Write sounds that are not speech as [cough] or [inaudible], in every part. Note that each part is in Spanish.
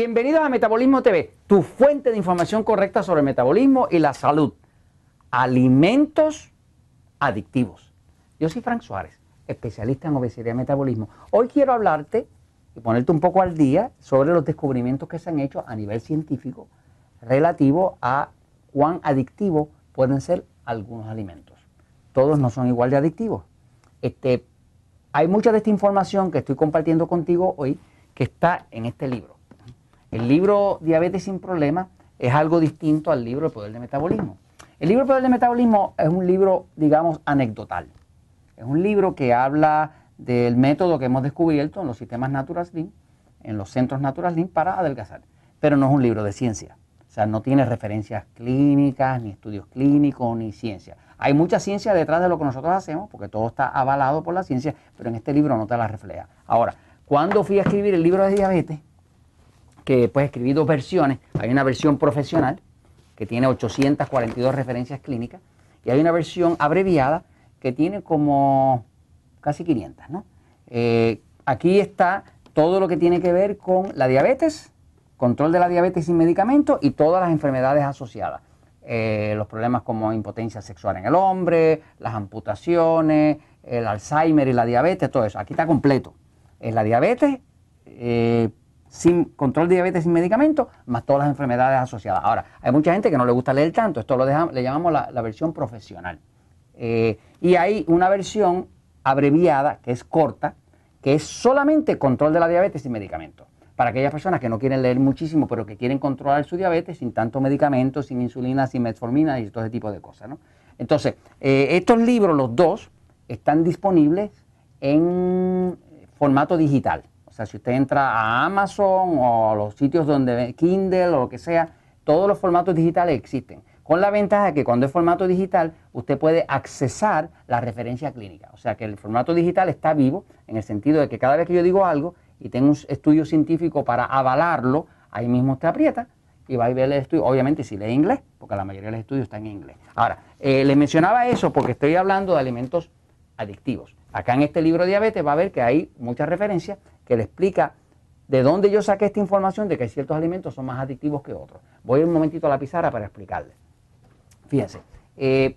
Bienvenidos a Metabolismo TV, tu fuente de información correcta sobre metabolismo y la salud. Alimentos adictivos. Yo soy Frank Suárez, especialista en obesidad y metabolismo. Hoy quiero hablarte y ponerte un poco al día sobre los descubrimientos que se han hecho a nivel científico relativo a cuán adictivos pueden ser algunos alimentos. Todos no son igual de adictivos. Este, hay mucha de esta información que estoy compartiendo contigo hoy que está en este libro. El libro Diabetes sin Problemas es algo distinto al libro El Poder del Metabolismo. El libro El Poder del Metabolismo es un libro, digamos, anecdotal. Es un libro que habla del método que hemos descubierto en los sistemas Natural Slim, en los centros Natural Slim para adelgazar. Pero no es un libro de ciencia. O sea, no tiene referencias clínicas, ni estudios clínicos, ni ciencia. Hay mucha ciencia detrás de lo que nosotros hacemos, porque todo está avalado por la ciencia, pero en este libro no te la refleja. Ahora, cuando fui a escribir el libro de diabetes, que pues escribí dos versiones. Hay una versión profesional que tiene 842 referencias clínicas y hay una versión abreviada que tiene como casi 500. Eh, aquí está todo lo que tiene que ver con la diabetes, control de la diabetes sin medicamentos y todas las enfermedades asociadas. Eh, los problemas como impotencia sexual en el hombre, las amputaciones, el Alzheimer y la diabetes, todo eso. Aquí está completo. Es la diabetes, eh, sin control de diabetes sin medicamentos, más todas las enfermedades asociadas. Ahora, hay mucha gente que no le gusta leer tanto, esto lo le llamamos la, versión profesional. Eh, y hay una versión abreviada, que es corta, que es solamente control de la diabetes sin medicamentos. Para aquellas personas que no quieren leer muchísimo, pero que quieren controlar su diabetes sin tanto medicamento, sin insulina, sin metformina y todo ese tipo de cosas. Entonces, eh, estos libros, los dos, están disponibles en formato digital si usted entra a Amazon o a los sitios donde Kindle o lo que sea, todos los formatos digitales existen. Con la ventaja de que cuando es formato digital, usted puede accesar la referencia clínica. O sea que el formato digital está vivo en el sentido de que cada vez que yo digo algo y tengo un estudio científico para avalarlo, ahí mismo usted aprieta y va a ver el estudio. Obviamente si lee inglés, porque la mayoría de los estudios están en inglés. Ahora, eh, les mencionaba eso porque estoy hablando de alimentos adictivos. Acá en este libro diabetes va a ver que hay muchas referencias que le explica de dónde yo saqué esta información de que ciertos alimentos son más adictivos que otros. Voy un momentito a la pizarra para explicarle. Fíjense, eh,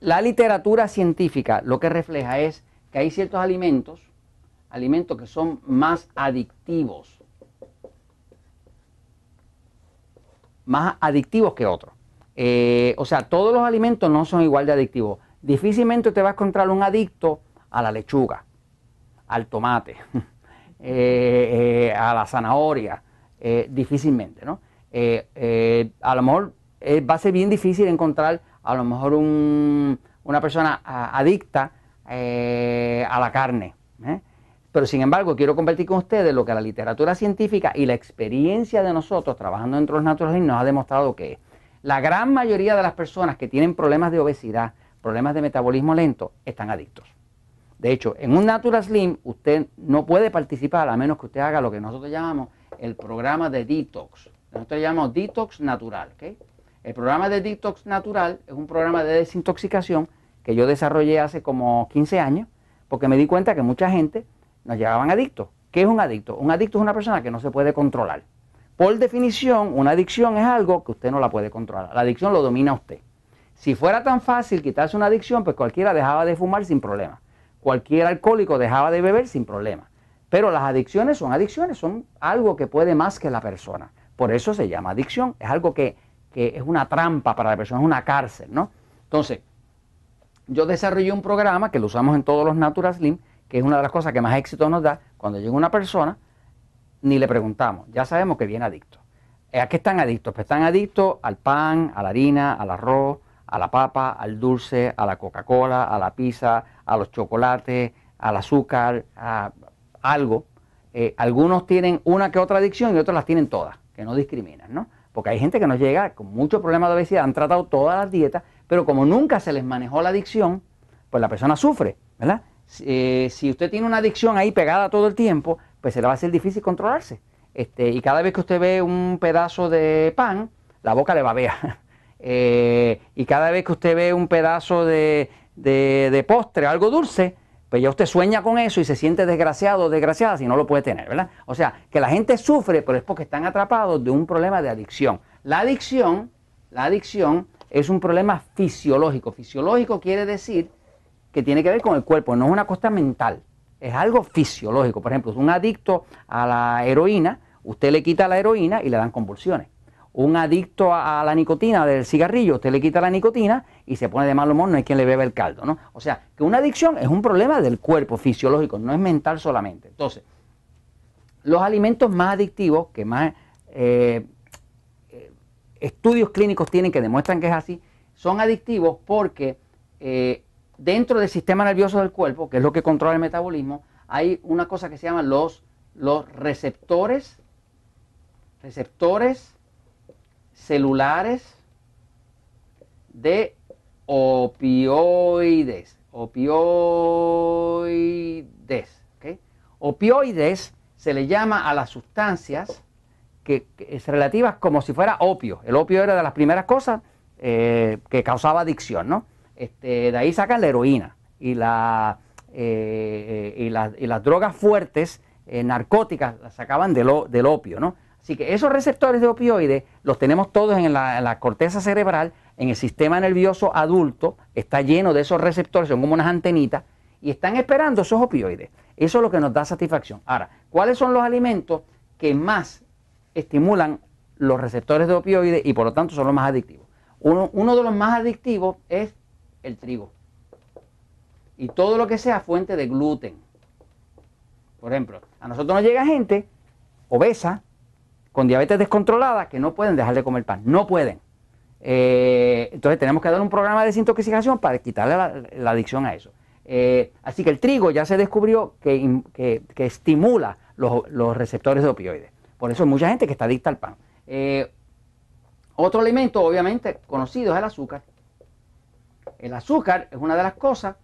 la literatura científica lo que refleja es que hay ciertos alimentos, alimentos que son más adictivos, más adictivos que otros. Eh, o sea, todos los alimentos no son igual de adictivos. Difícilmente te vas a encontrar un adicto a la lechuga, al tomate, [laughs] eh, eh, a la zanahoria, eh, difícilmente, ¿no? a lo mejor va a ser bien difícil encontrar a lo mejor una persona adicta a la carne. Pero sin embargo, quiero compartir con ustedes lo que la literatura científica y la experiencia de nosotros trabajando dentro de los naturales nos ha demostrado que la gran mayoría de las personas que tienen problemas de obesidad, problemas de metabolismo lento, están adictos. De hecho, en un Natural Slim usted no puede participar a menos que usted haga lo que nosotros llamamos el programa de detox. Nosotros llamamos detox natural. El programa de detox natural es un programa de desintoxicación que yo desarrollé hace como 15 años porque me di cuenta que mucha gente nos llegaban adictos. ¿Qué es un adicto? Un adicto es una persona que no se puede controlar. Por definición, una adicción es algo que usted no la puede controlar. La adicción lo domina usted. Si fuera tan fácil quitarse una adicción, pues cualquiera dejaba de fumar sin problema cualquier alcohólico dejaba de beber sin problema. Pero las adicciones son adicciones, son algo que puede más que la persona. Por eso se llama adicción. Es algo que, es una trampa para la persona, es una cárcel, ¿no? Entonces, yo desarrollé un programa que lo usamos en todos los Natural Slim, que es una de las cosas que más éxito nos da. Cuando llega una persona, ni le preguntamos, ya sabemos que viene adicto. ¿A qué están adictos? Pues están adictos al pan, a la harina, al arroz, a la papa, al dulce, a la Coca-Cola, a la pizza, a los chocolates, al azúcar, a algo. Eh, algunos tienen una que otra adicción y otros las tienen todas, que no discriminan, ¿no? Porque hay gente que nos llega con muchos problemas de obesidad, han tratado todas las dietas, pero como nunca se les manejó la adicción, pues la persona sufre, ¿verdad? Eh, si usted tiene una adicción ahí pegada todo el tiempo, pues se le va a ser difícil controlarse. Este, y cada vez que usted ve un pedazo de pan, la boca le babea. [laughs] Eh, y cada vez que usted ve un pedazo de, de, postre, algo dulce, pues ya usted sueña con eso y se siente desgraciado o desgraciada si no lo puede tener, ¿verdad? O sea, que la gente sufre, pero es porque están atrapados de un problema de adicción. La adicción, la adicción es un problema fisiológico. Fisiológico quiere decir que tiene que ver con el cuerpo, no es una cosa mental, es algo fisiológico. Por ejemplo, un adicto a la heroína, usted le quita la heroína y le dan convulsiones un adicto a, la nicotina del cigarrillo, usted le quita la nicotina y se pone de mal humor, no hay quien le bebe el caldo, ¿no? O sea, que una adicción es un problema del cuerpo fisiológico, no es mental solamente. Entonces, los alimentos más adictivos, que más eh, eh, estudios clínicos tienen que demuestran que es así, son adictivos porque eh, dentro del sistema nervioso del cuerpo, que es lo que controla el metabolismo, hay una cosa que se llama los, los receptores, receptores celulares de opioides. Opioides. Opioides se le llama a las sustancias que, es relativas como si fuera opio. El opio era de las primeras cosas eh, que causaba adicción, ¿no? Este, de ahí sacan la heroína y, la, eh, y, las drogas fuertes, eh, narcóticas, las sacaban del, del opio, ¿no? Así que esos receptores de opioides los tenemos todos en la, corteza cerebral, en el sistema nervioso adulto, está lleno de esos receptores, son como unas antenitas, y están esperando esos opioides. Eso es lo que nos da satisfacción. Ahora, ¿cuáles son los alimentos que más estimulan los receptores de opioides y por lo tanto son los más adictivos? Uno, uno de los más adictivos es el trigo. Y todo lo que sea fuente de gluten. Por ejemplo, a nosotros nos llega gente obesa con diabetes descontrolada que no pueden dejar de comer pan, no pueden. Eh, entonces tenemos que dar un programa de desintoxicación para quitarle la, adicción a eso. Eh, así que el trigo ya se descubrió que, estimula los, receptores de opioides. Por eso hay mucha gente que está adicta al pan. Eh, otro alimento, obviamente, conocido es el azúcar. El azúcar es una de las cosas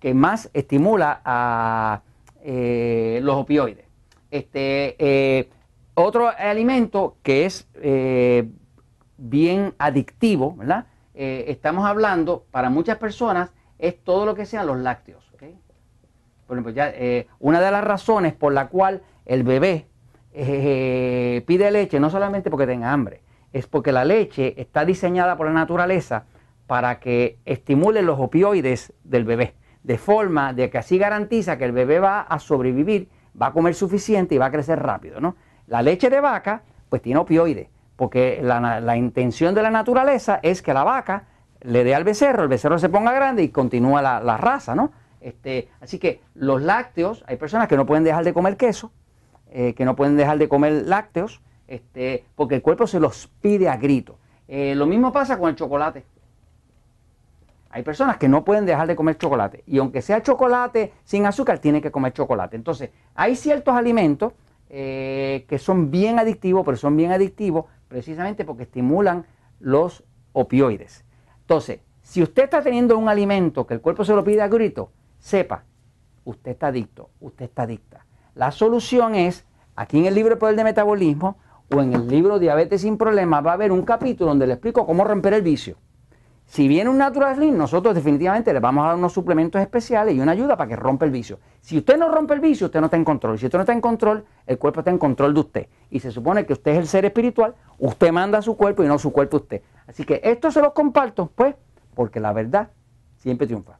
que más estimula a los opioides. Este, otro alimento que es eh, bien adictivo, ¿verdad? Eh, estamos hablando, para muchas personas, es todo lo que sean los lácteos. Por ejemplo, eh, una de las razones por la cual el bebé pide leche, no solamente porque tenga hambre, es porque la leche está diseñada por la naturaleza para que estimule los opioides del bebé, de forma de que así garantiza que el bebé va a sobrevivir, va a comer suficiente y va a crecer rápido, ¿no? La leche de vaca, pues tiene opioides, porque la, intención de la naturaleza es que la vaca le dé al becerro, el becerro se ponga grande y continúa la, raza, ¿no? Este, así que los lácteos, hay personas que no pueden dejar de comer queso, eh, que no pueden dejar de comer lácteos, este, porque el cuerpo se los pide a grito. Eh, lo mismo pasa con el chocolate. Hay personas que no pueden dejar de comer chocolate y aunque sea chocolate sin azúcar, tienen que comer chocolate. Entonces, hay ciertos alimentos eh, que son bien adictivos, pero son bien adictivos precisamente porque estimulan los opioides. Entonces, si usted está teniendo un alimento que el cuerpo se lo pide a grito, sepa, usted está adicto, usted está adicta. La solución es, aquí en el libro Poder de Metabolismo o en el libro Diabetes sin Problemas, va a haber un capítulo donde le explico cómo romper el vicio. Si viene un Natural Slim, nosotros definitivamente le vamos a dar unos suplementos especiales y una ayuda para que rompa el vicio. Si usted no rompe el vicio, usted no está en control. Si usted no está en control, el cuerpo está en control de usted. Y se supone que usted es el ser espiritual, usted manda a su cuerpo y no su cuerpo a usted. Así que esto se lo comparto, pues, porque la verdad siempre triunfa.